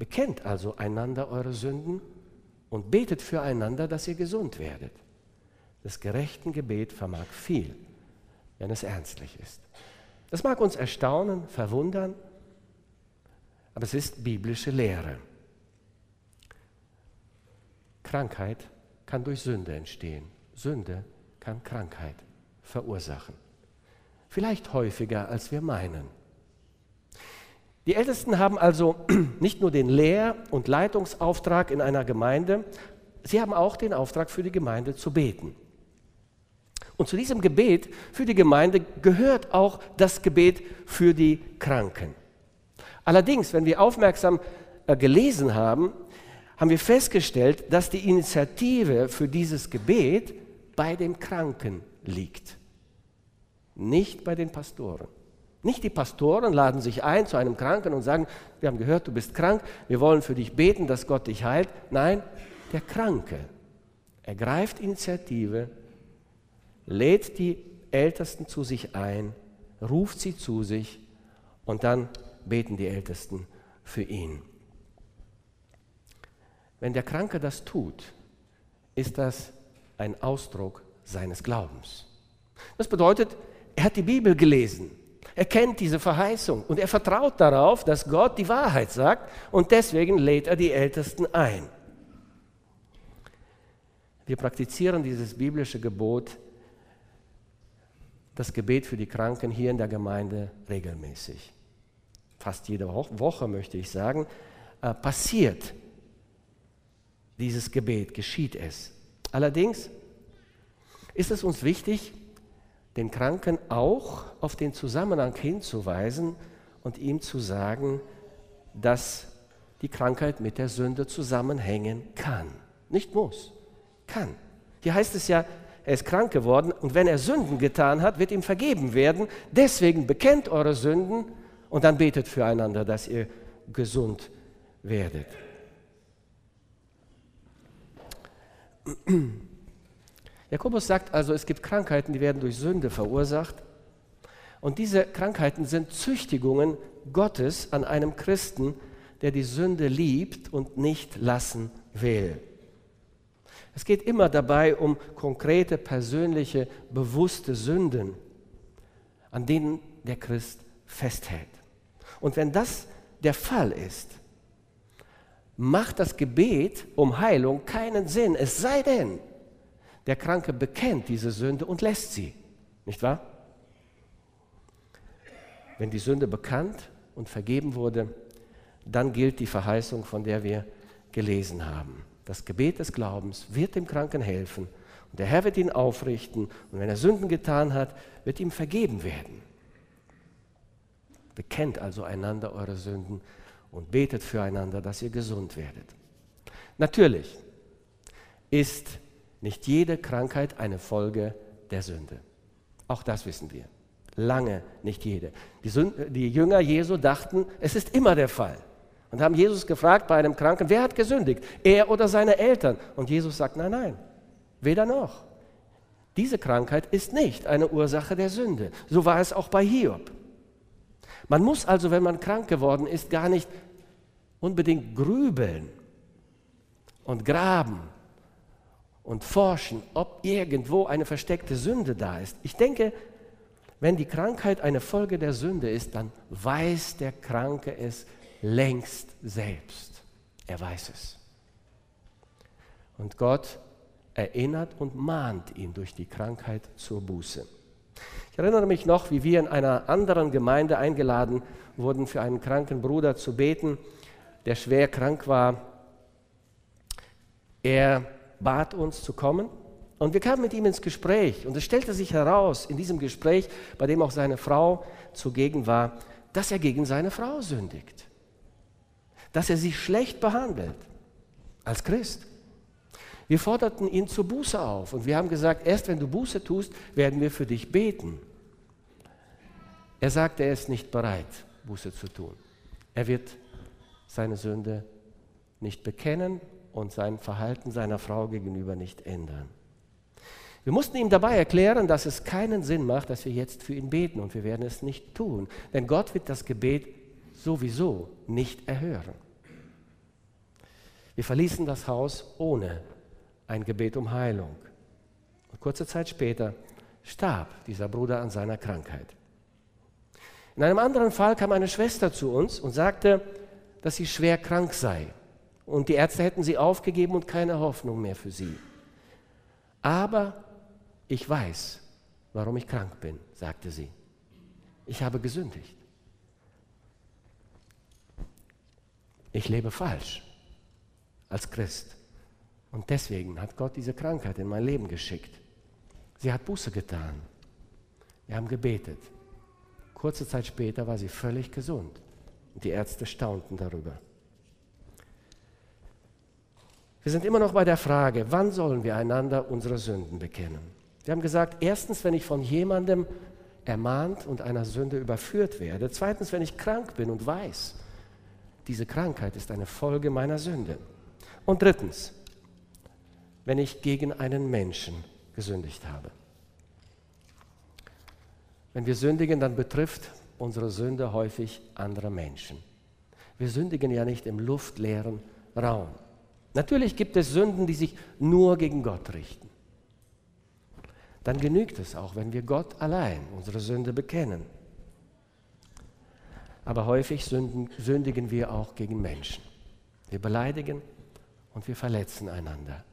Bekennt also einander eure Sünden und betet füreinander, dass ihr gesund werdet. Das gerechten Gebet vermag viel, wenn es ernstlich ist. Das mag uns erstaunen, verwundern, aber es ist biblische Lehre. Krankheit kann durch Sünde entstehen. Sünde kann Krankheit verursachen. Vielleicht häufiger, als wir meinen. Die Ältesten haben also nicht nur den Lehr- und Leitungsauftrag in einer Gemeinde, sie haben auch den Auftrag für die Gemeinde zu beten. Und zu diesem Gebet für die Gemeinde gehört auch das Gebet für die Kranken. Allerdings, wenn wir aufmerksam äh, gelesen haben, haben wir festgestellt, dass die Initiative für dieses Gebet bei dem Kranken liegt, nicht bei den Pastoren. Nicht die Pastoren laden sich ein zu einem Kranken und sagen, wir haben gehört, du bist krank, wir wollen für dich beten, dass Gott dich heilt. Nein, der Kranke ergreift Initiative, lädt die Ältesten zu sich ein, ruft sie zu sich und dann beten die Ältesten für ihn. Wenn der Kranke das tut, ist das ein Ausdruck seines Glaubens. Das bedeutet, er hat die Bibel gelesen, er kennt diese Verheißung und er vertraut darauf, dass Gott die Wahrheit sagt und deswegen lädt er die Ältesten ein. Wir praktizieren dieses biblische Gebot, das Gebet für die Kranken hier in der Gemeinde regelmäßig. Fast jede Woche möchte ich sagen, äh, passiert dieses Gebet, geschieht es. Allerdings ist es uns wichtig, den Kranken auch auf den Zusammenhang hinzuweisen und ihm zu sagen, dass die Krankheit mit der Sünde zusammenhängen kann. Nicht muss, kann. Hier heißt es ja, er ist krank geworden und wenn er Sünden getan hat, wird ihm vergeben werden. Deswegen bekennt eure Sünden und dann betet füreinander, dass ihr gesund werdet. Jakobus sagt also, es gibt Krankheiten, die werden durch Sünde verursacht. Und diese Krankheiten sind Züchtigungen Gottes an einem Christen, der die Sünde liebt und nicht lassen will. Es geht immer dabei um konkrete, persönliche, bewusste Sünden, an denen der Christ festhält. Und wenn das der Fall ist, macht das Gebet um Heilung keinen Sinn, es sei denn, der Kranke bekennt diese Sünde und lässt sie. Nicht wahr? Wenn die Sünde bekannt und vergeben wurde, dann gilt die Verheißung, von der wir gelesen haben. Das Gebet des Glaubens wird dem Kranken helfen und der Herr wird ihn aufrichten und wenn er Sünden getan hat, wird ihm vergeben werden. Bekennt also einander eure Sünden und betet füreinander, dass ihr gesund werdet. Natürlich ist nicht jede Krankheit eine Folge der Sünde. Auch das wissen wir. Lange nicht jede. Die, Sünde, die, Jünger Jesu dachten, es ist immer der Fall. Und haben Jesus gefragt bei einem Kranken, wer hat gesündigt? Er oder seine Eltern? Und Jesus sagt, nein, nein, weder noch. Diese Krankheit ist nicht eine Ursache der Sünde. So war es auch bei Hiob. Man muss also, wenn man krank geworden ist, gar nicht unbedingt grübeln und graben und forschen, ob irgendwo eine versteckte Sünde da ist. Ich denke, wenn die Krankheit eine Folge der Sünde ist, dann weiß der Kranke es längst selbst. Er weiß es. Und Gott erinnert und mahnt ihn durch die Krankheit zur Buße. Ich erinnere mich noch, wie wir in einer anderen Gemeinde eingeladen wurden, für einen kranken Bruder zu beten, der schwer krank war. Er bat uns zu kommen und wir kamen mit ihm ins Gespräch und es stellte sich heraus in diesem Gespräch, bei dem auch seine Frau zugegen war, dass er gegen seine Frau sündigt, dass er sie schlecht behandelt als Christ. Wir forderten ihn zur Buße auf und wir haben gesagt, erst wenn du Buße tust, werden wir für dich beten. Er sagte, er ist nicht bereit, Buße zu tun. Er wird seine Sünde nicht bekennen und sein Verhalten seiner Frau gegenüber nicht ändern. Wir mussten ihm dabei erklären, dass es keinen Sinn macht, dass wir jetzt für ihn beten und wir werden es nicht tun, denn Gott wird das Gebet sowieso nicht erhören. Wir verließen das Haus ohne ein Gebet um Heilung. Und kurze Zeit später starb dieser Bruder an seiner Krankheit. In einem anderen Fall kam eine Schwester zu uns und sagte, dass sie schwer krank sei. Und die Ärzte hätten sie aufgegeben und keine Hoffnung mehr für sie. Aber ich weiß, warum ich krank bin, sagte sie. Ich habe gesündigt. Ich lebe falsch als Christ. Und deswegen hat Gott diese Krankheit in mein Leben geschickt. Sie hat Buße getan. Wir haben gebetet. Kurze Zeit später war sie völlig gesund. Und die Ärzte staunten darüber. Wir sind immer noch bei der Frage, wann sollen wir einander unsere Sünden bekennen? Wir haben gesagt, erstens, wenn ich von jemandem ermahnt und einer Sünde überführt werde. Zweitens, wenn ich krank bin und weiß, diese Krankheit ist eine Folge meiner Sünde. Und drittens, wenn ich gegen einen Menschen gesündigt habe. Wenn wir sündigen, dann betrifft unsere Sünde häufig andere Menschen. Wir sündigen ja nicht im luftleeren Raum. Natürlich gibt es Sünden, die sich nur gegen Gott richten. Dann genügt es auch, wenn wir Gott allein unsere Sünde bekennen. Aber häufig sündigen wir auch gegen Menschen. Wir beleidigen und wir verletzen einander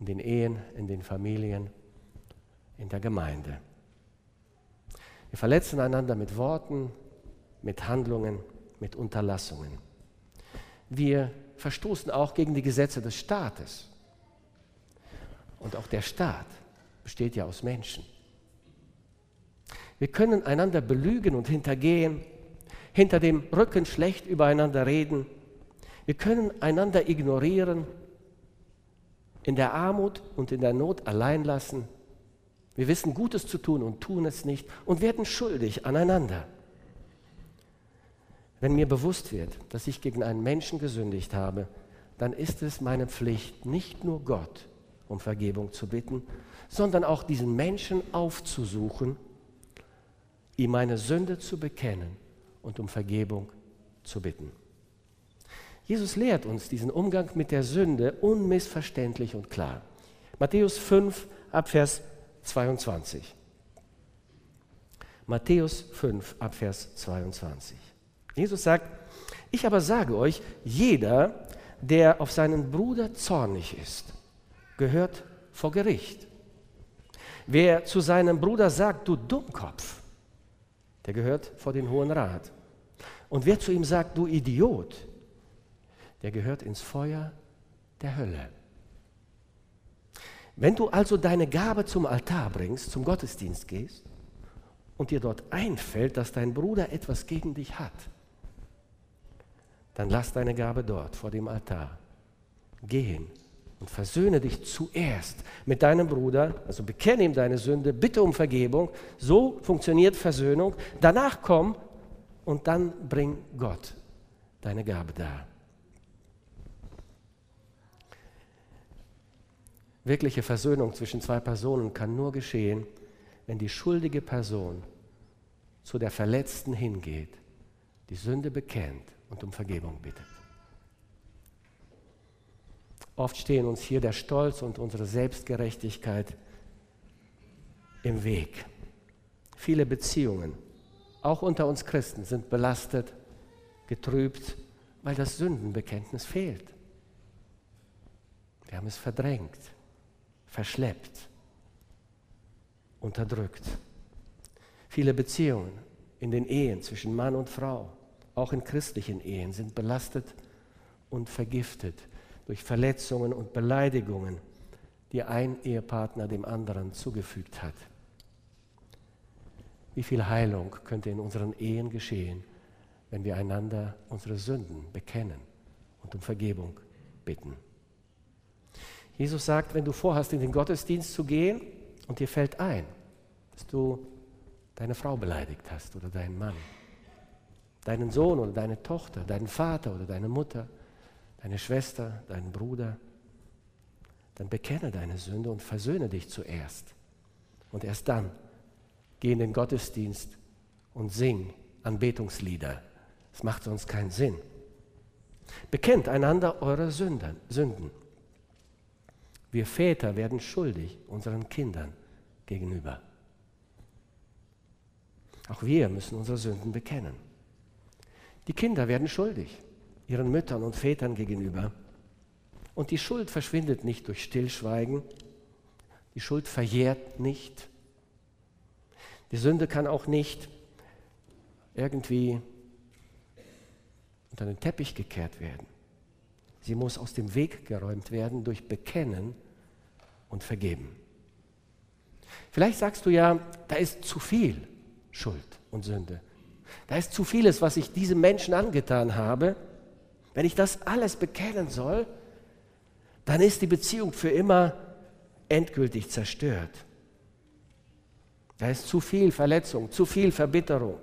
in den Ehen, in den Familien, in der Gemeinde. Wir verletzen einander mit Worten, mit Handlungen, mit Unterlassungen. Wir verstoßen auch gegen die Gesetze des Staates. Und auch der Staat besteht ja aus Menschen. Wir können einander belügen und hintergehen, hinter dem Rücken schlecht übereinander reden. Wir können einander ignorieren in der Armut und in der Not allein lassen. Wir wissen Gutes zu tun und tun es nicht und werden schuldig aneinander. Wenn mir bewusst wird, dass ich gegen einen Menschen gesündigt habe, dann ist es meine Pflicht, nicht nur Gott um Vergebung zu bitten, sondern auch diesen Menschen aufzusuchen, ihm meine Sünde zu bekennen und um Vergebung zu bitten. Jesus lehrt uns diesen Umgang mit der Sünde unmissverständlich und klar. Matthäus 5 Abvers 22. Matthäus 5 Abvers 22. Jesus sagt, ich aber sage euch, jeder, der auf seinen Bruder zornig ist, gehört vor Gericht. Wer zu seinem Bruder sagt, du Dummkopf, der gehört vor den Hohen Rat. Und wer zu ihm sagt, du Idiot, der gehört ins Feuer der Hölle. Wenn du also deine Gabe zum Altar bringst, zum Gottesdienst gehst und dir dort einfällt, dass dein Bruder etwas gegen dich hat, dann lass deine Gabe dort vor dem Altar. Geh hin und versöhne dich zuerst mit deinem Bruder, also bekenne ihm deine Sünde, bitte um Vergebung. So funktioniert Versöhnung. Danach komm und dann bring Gott deine Gabe dar. Wirkliche Versöhnung zwischen zwei Personen kann nur geschehen, wenn die schuldige Person zu der Verletzten hingeht, die Sünde bekennt und um Vergebung bittet. Oft stehen uns hier der Stolz und unsere Selbstgerechtigkeit im Weg. Viele Beziehungen, auch unter uns Christen, sind belastet, getrübt, weil das Sündenbekenntnis fehlt. Wir haben es verdrängt verschleppt, unterdrückt. Viele Beziehungen in den Ehen zwischen Mann und Frau, auch in christlichen Ehen, sind belastet und vergiftet durch Verletzungen und Beleidigungen, die ein Ehepartner dem anderen zugefügt hat. Wie viel Heilung könnte in unseren Ehen geschehen, wenn wir einander unsere Sünden bekennen und um Vergebung bitten. Jesus sagt, wenn du vorhast, in den Gottesdienst zu gehen und dir fällt ein, dass du deine Frau beleidigt hast oder deinen Mann, deinen Sohn oder deine Tochter, deinen Vater oder deine Mutter, deine Schwester, deinen Bruder, dann bekenne deine Sünde und versöhne dich zuerst. Und erst dann geh in den Gottesdienst und sing Anbetungslieder. Das macht sonst keinen Sinn. Bekennt einander eure. Sünden. Wir Väter werden schuldig unseren Kindern gegenüber. Auch wir müssen unsere Sünden bekennen. Die Kinder werden schuldig ihren Müttern und Vätern gegenüber. Und die Schuld verschwindet nicht durch Stillschweigen. Die Schuld verjährt nicht. Die Sünde kann auch nicht irgendwie unter den Teppich gekehrt werden. Sie muss aus dem Weg geräumt werden durch Bekennen und Vergeben. Vielleicht sagst du ja, da ist zu viel Schuld und Sünde. Da ist zu vieles, was ich diesem Menschen angetan habe. Wenn ich das alles bekennen soll, dann ist die Beziehung für immer endgültig zerstört. Da ist zu viel Verletzung, zu viel Verbitterung.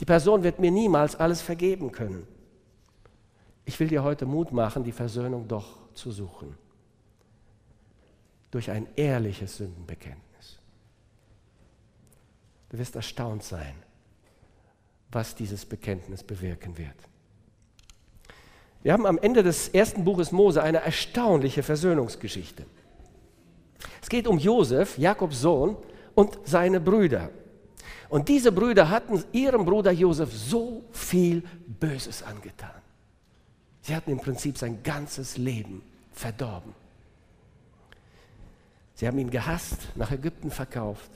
Die Person wird mir niemals alles vergeben können. Ich will dir heute Mut machen, die Versöhnung doch zu suchen. Durch ein ehrliches Sündenbekenntnis. Du wirst erstaunt sein, was dieses Bekenntnis bewirken wird. Wir haben am Ende des ersten Buches Mose eine erstaunliche Versöhnungsgeschichte. Es geht um Josef, Jakobs Sohn, und seine Brüder. Und diese Brüder hatten ihrem Bruder Josef so viel Böses angetan. Sie hatten im Prinzip sein ganzes Leben verdorben. Sie haben ihn gehasst, nach Ägypten verkauft.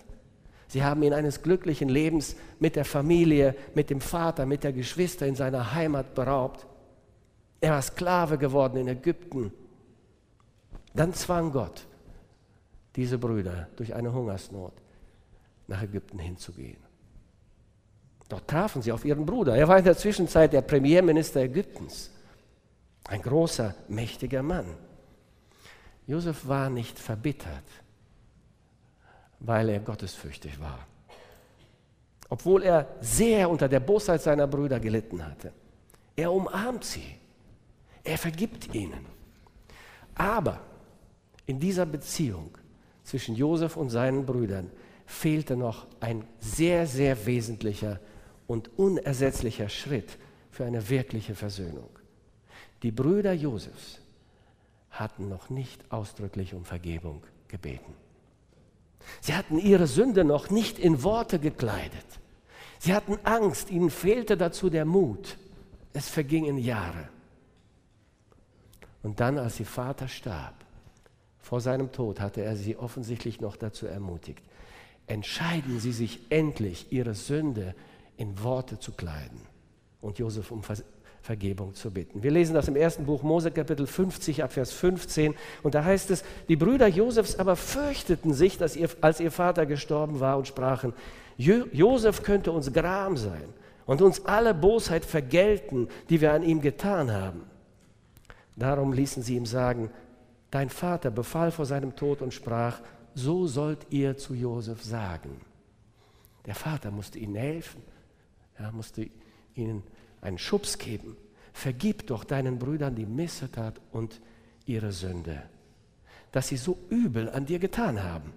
Sie haben ihn eines glücklichen Lebens mit der Familie, mit dem Vater, mit der Geschwister in seiner Heimat beraubt. Er war Sklave geworden in Ägypten. Dann zwang Gott diese Brüder durch eine Hungersnot nach Ägypten hinzugehen. Dort trafen sie auf ihren Bruder. Er war in der Zwischenzeit der Premierminister Ägyptens. Ein großer, mächtiger Mann. Josef war nicht verbittert, weil er gottesfürchtig war. Obwohl er sehr unter der Bosheit seiner Brüder gelitten hatte. Er umarmt sie. Er vergibt ihnen. Aber in dieser Beziehung zwischen Josef und seinen Brüdern fehlte noch ein sehr, sehr wesentlicher und unersetzlicher Schritt für eine wirkliche Versöhnung. Die Brüder Josefs hatten noch nicht ausdrücklich um Vergebung gebeten. Sie hatten ihre Sünde noch nicht in Worte gekleidet. Sie hatten Angst, ihnen fehlte dazu der Mut. Es vergingen Jahre. Und dann, als ihr Vater starb, vor seinem Tod, hatte er sie offensichtlich noch dazu ermutigt. Entscheiden Sie sich endlich, Ihre Sünde in Worte zu kleiden und Josef Vergebung zu bitten. Wir lesen das im ersten Buch Mose Kapitel 50 ab Vers 15 und da heißt es, die Brüder Josefs aber fürchteten sich, dass ihr, als ihr Vater gestorben war und sprachen, Josef könnte uns Gram sein und uns alle Bosheit vergelten, die wir an ihm getan haben. Darum ließen sie ihm sagen, dein Vater befahl vor seinem Tod und sprach, so sollt ihr zu Josef sagen. Der Vater musste ihnen helfen, er musste ihnen einen Schubs geben. Vergib doch deinen Brüdern die Missetat und ihre Sünde, dass sie so übel an dir getan haben.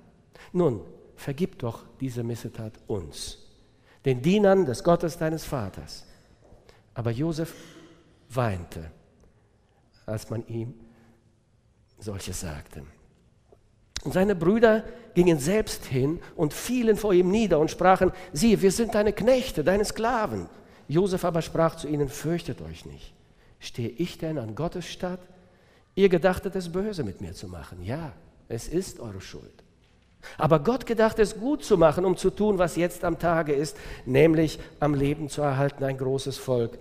Nun, vergib doch diese Missetat uns, den Dienern des Gottes deines Vaters. Aber Josef weinte als man ihm solches sagte. Und seine Brüder gingen selbst hin und fielen vor ihm nieder und sprachen, siehe, wir sind deine Knechte, deine Sklaven. Josef aber sprach zu ihnen, fürchtet euch nicht. Stehe ich denn an Gottes Statt? Ihr gedachtet es böse mit mir zu machen. Ja, es ist eure Schuld. Aber Gott gedacht es gut zu machen, um zu tun, was jetzt am Tage ist, nämlich am Leben zu erhalten ein großes Volk.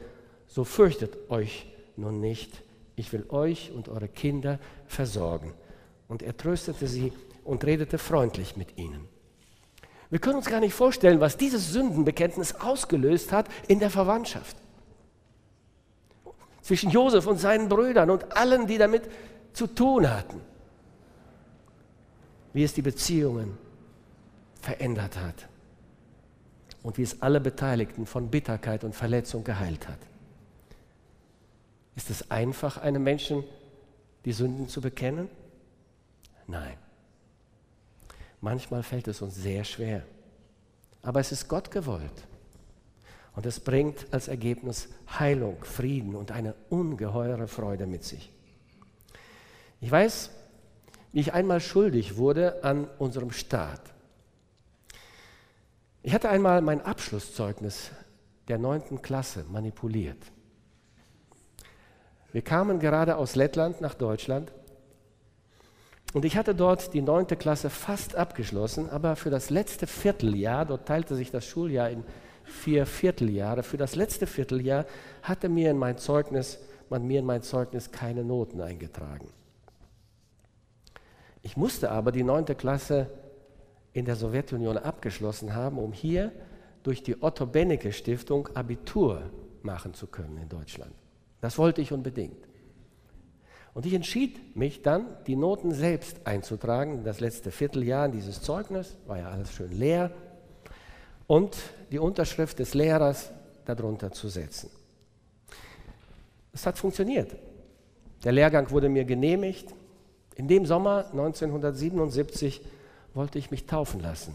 So fürchtet euch nun nicht, ich will euch und eure Kinder versorgen. Und er tröstete sie und redete freundlich mit ihnen. Wir können uns gar nicht vorstellen, was dieses Sündenbekenntnis ausgelöst hat in der Verwandtschaft. Zwischen Josef und seinen Brüdern und allen, die damit zu tun hatten. Wie es die Beziehungen verändert hat. Und wie es alle Beteiligten von Bitterkeit und Verletzung geheilt hat. Ist es einfach, einem Menschen die Sünden zu bekennen? Nein. Manchmal fällt es uns sehr schwer. Aber es ist Gott gewollt. Und es bringt als Ergebnis Heilung, Frieden und eine ungeheure Freude mit sich. Ich weiß, wie ich einmal schuldig wurde an unserem Staat. Ich hatte einmal mein Abschlusszeugnis der neunten Klasse manipuliert. Wir kamen gerade aus Lettland nach Deutschland und ich hatte dort die neunte Klasse fast abgeschlossen, aber für das letzte Vierteljahr, dort teilte sich das Schuljahr in vier Vierteljahre, für das letzte Vierteljahr hatte mir in mein Zeugnis, man mir in mein Zeugnis keine Noten eingetragen. Ich musste aber die neunte Klasse in der Sowjetunion abgeschlossen haben, um hier durch die Otto Bennecke Stiftung Abitur machen zu können in Deutschland. Das wollte ich unbedingt. Und ich entschied mich dann, die Noten selbst einzutragen. Das letzte Vierteljahr in dieses Zeugnis war ja alles schön leer. Und die Unterschrift des Lehrers darunter zu setzen. Es hat funktioniert. Der Lehrgang wurde mir genehmigt. In dem Sommer 1977 wollte ich mich taufen lassen.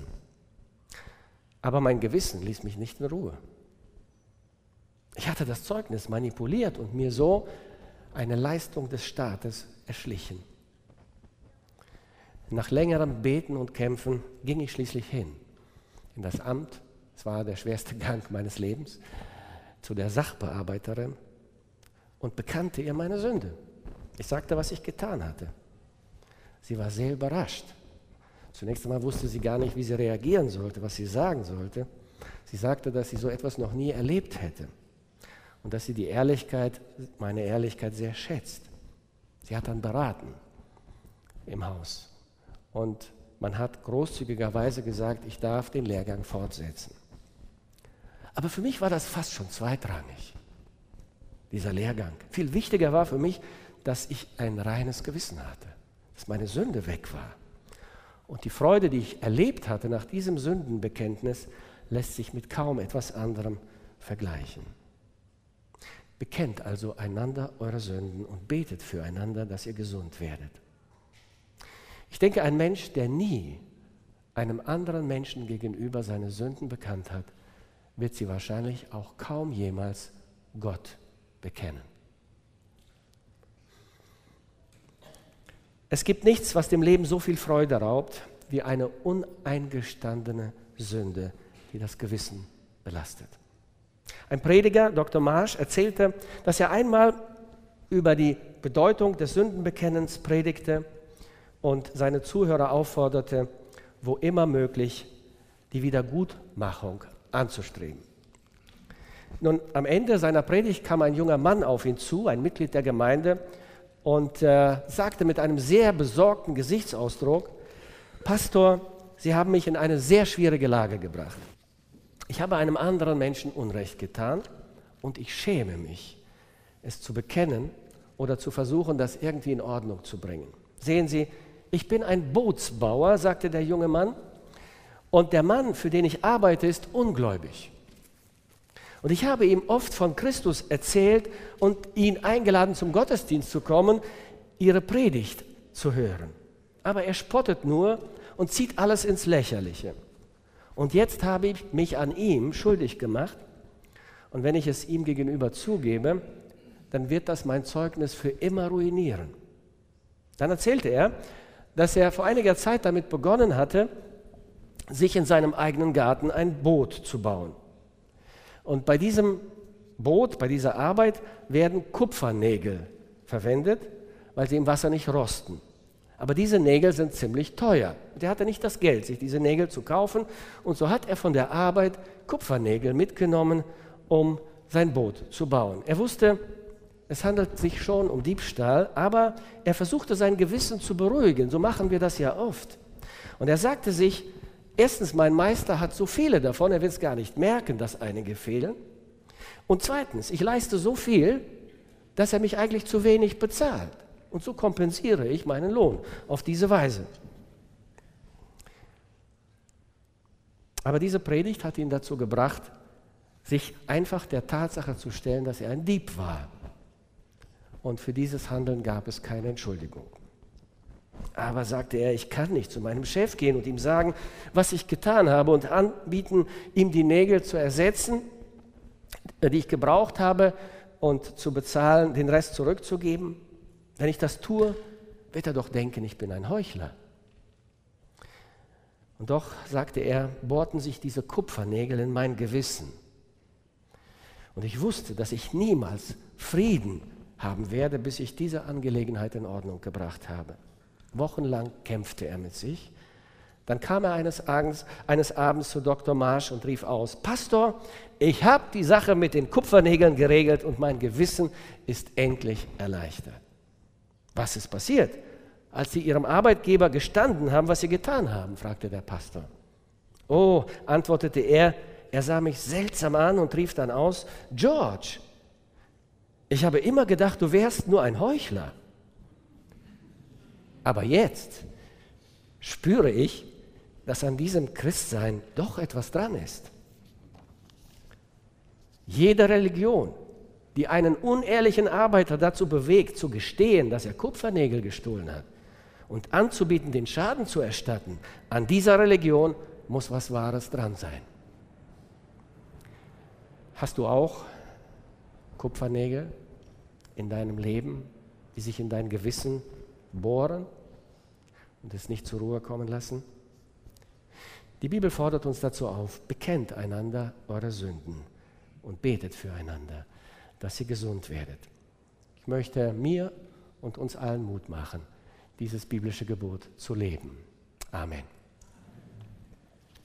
Aber mein Gewissen ließ mich nicht in Ruhe. Ich hatte das Zeugnis manipuliert und mir so eine Leistung des Staates erschlichen. Nach längerem Beten und Kämpfen ging ich schließlich hin in das Amt, es war der schwerste Gang meines Lebens, zu der Sachbearbeiterin und bekannte ihr meine Sünde. Ich sagte, was ich getan hatte. Sie war sehr überrascht. Zunächst einmal wusste sie gar nicht, wie sie reagieren sollte, was sie sagen sollte. Sie sagte, dass sie so etwas noch nie erlebt hätte und dass sie die Ehrlichkeit, meine Ehrlichkeit sehr schätzt. Sie hat dann beraten im Haus und man hat großzügigerweise gesagt, ich darf den Lehrgang fortsetzen. Aber für mich war das fast schon zweitrangig, dieser Lehrgang. Viel wichtiger war für mich, dass ich ein reines Gewissen hatte, dass meine Sünde weg war. Und die Freude, die ich erlebt hatte nach diesem Sündenbekenntnis, lässt sich mit kaum etwas anderem vergleichen. Bekennt also einander eure Sünden und betet füreinander, dass ihr gesund werdet. Ich denke, ein Mensch, der nie einem anderen Menschen gegenüber seine Sünden bekannt hat, wird sie wahrscheinlich auch kaum jemals Gott bekennen. Es gibt nichts, was dem Leben so viel Freude raubt, wie eine uneingestandene Sünde, die das Gewissen belastet. Ein Prediger, Dr. Marsch, erzählte, dass er einmal über die Bedeutung des Sündenbekennens predigte und seine Zuhörer aufforderte, wo immer möglich die Wiedergutmachung anzustreben. Nun, am Ende seiner Predigt kam ein junger Mann auf ihn zu, ein Mitglied der Gemeinde, und äh, sagte mit einem sehr besorgten Gesichtsausdruck, Pastor, Sie haben mich in eine sehr schwierige Lage gebracht. Ich habe einem anderen Menschen Unrecht getan und ich schäme mich, es zu bekennen oder zu versuchen, das irgendwie in Ordnung zu bringen. Sehen Sie, ich bin ein Bootsbauer, sagte der junge Mann, und der Mann, für den ich arbeite, ist ungläubig. Und ich habe ihm oft von Christus erzählt und ihn eingeladen, zum Gottesdienst zu kommen, ihre Predigt zu hören. Aber er spottet nur und zieht alles ins Lächerliche. Und jetzt habe ich mich an ihm schuldig gemacht. Und wenn ich es ihm gegenüber zugebe, dann wird das mein Zeugnis für immer ruinieren. Dann erzählte er, dass er vor einiger Zeit damit begonnen hatte, sich in seinem eigenen Garten ein Boot zu bauen. Und bei diesem Boot, bei dieser Arbeit werden Kupfernägel verwendet, weil sie im Wasser nicht rosten. Aber diese Nägel sind ziemlich teuer. Und er hatte nicht das Geld, sich diese Nägel zu kaufen. Und so hat er von der Arbeit Kupfernägel mitgenommen, um sein Boot zu bauen. Er wusste, es handelt sich schon um Diebstahl, aber er versuchte sein Gewissen zu beruhigen. So machen wir das ja oft. Und er sagte sich, Erstens, mein Meister hat so viele davon, er wird es gar nicht merken, dass einige fehlen. Und zweitens, ich leiste so viel, dass er mich eigentlich zu wenig bezahlt. Und so kompensiere ich meinen Lohn auf diese Weise. Aber diese Predigt hat ihn dazu gebracht, sich einfach der Tatsache zu stellen, dass er ein Dieb war. und für dieses Handeln gab es keine Entschuldigung. Aber sagte er, ich kann nicht zu meinem Chef gehen und ihm sagen, was ich getan habe und anbieten, ihm die Nägel zu ersetzen, die ich gebraucht habe und zu bezahlen, den Rest zurückzugeben. Wenn ich das tue, wird er doch denken, ich bin ein Heuchler. Und doch, sagte er, bohrten sich diese Kupfernägel in mein Gewissen. Und ich wusste, dass ich niemals Frieden haben werde, bis ich diese Angelegenheit in Ordnung gebracht habe. Wochenlang kämpfte er mit sich. Dann kam er eines Abends, eines Abends zu Dr. Marsch und rief aus, Pastor, ich habe die Sache mit den Kupfernägeln geregelt und mein Gewissen ist endlich erleichtert. Was ist passiert? Als sie ihrem Arbeitgeber gestanden haben, was sie getan haben, fragte der Pastor. Oh, antwortete er, er sah mich seltsam an und rief dann aus, George, ich habe immer gedacht, du wärst nur ein Heuchler. Aber jetzt spüre ich, dass an diesem Christsein doch etwas dran ist. Jede Religion, die einen unehrlichen Arbeiter dazu bewegt, zu gestehen, dass er Kupfernägel gestohlen hat und anzubieten, den Schaden zu erstatten, an dieser Religion muss was Wahres dran sein. Hast du auch Kupfernägel in deinem Leben, die sich in dein Gewissen bohren und es nicht zur Ruhe kommen lassen? Die Bibel fordert uns dazu auf, bekennt einander eure Sünden und betet füreinander, dass ihr gesund werdet. Ich möchte mir und uns allen Mut machen, dieses biblische Gebot zu leben. Amen.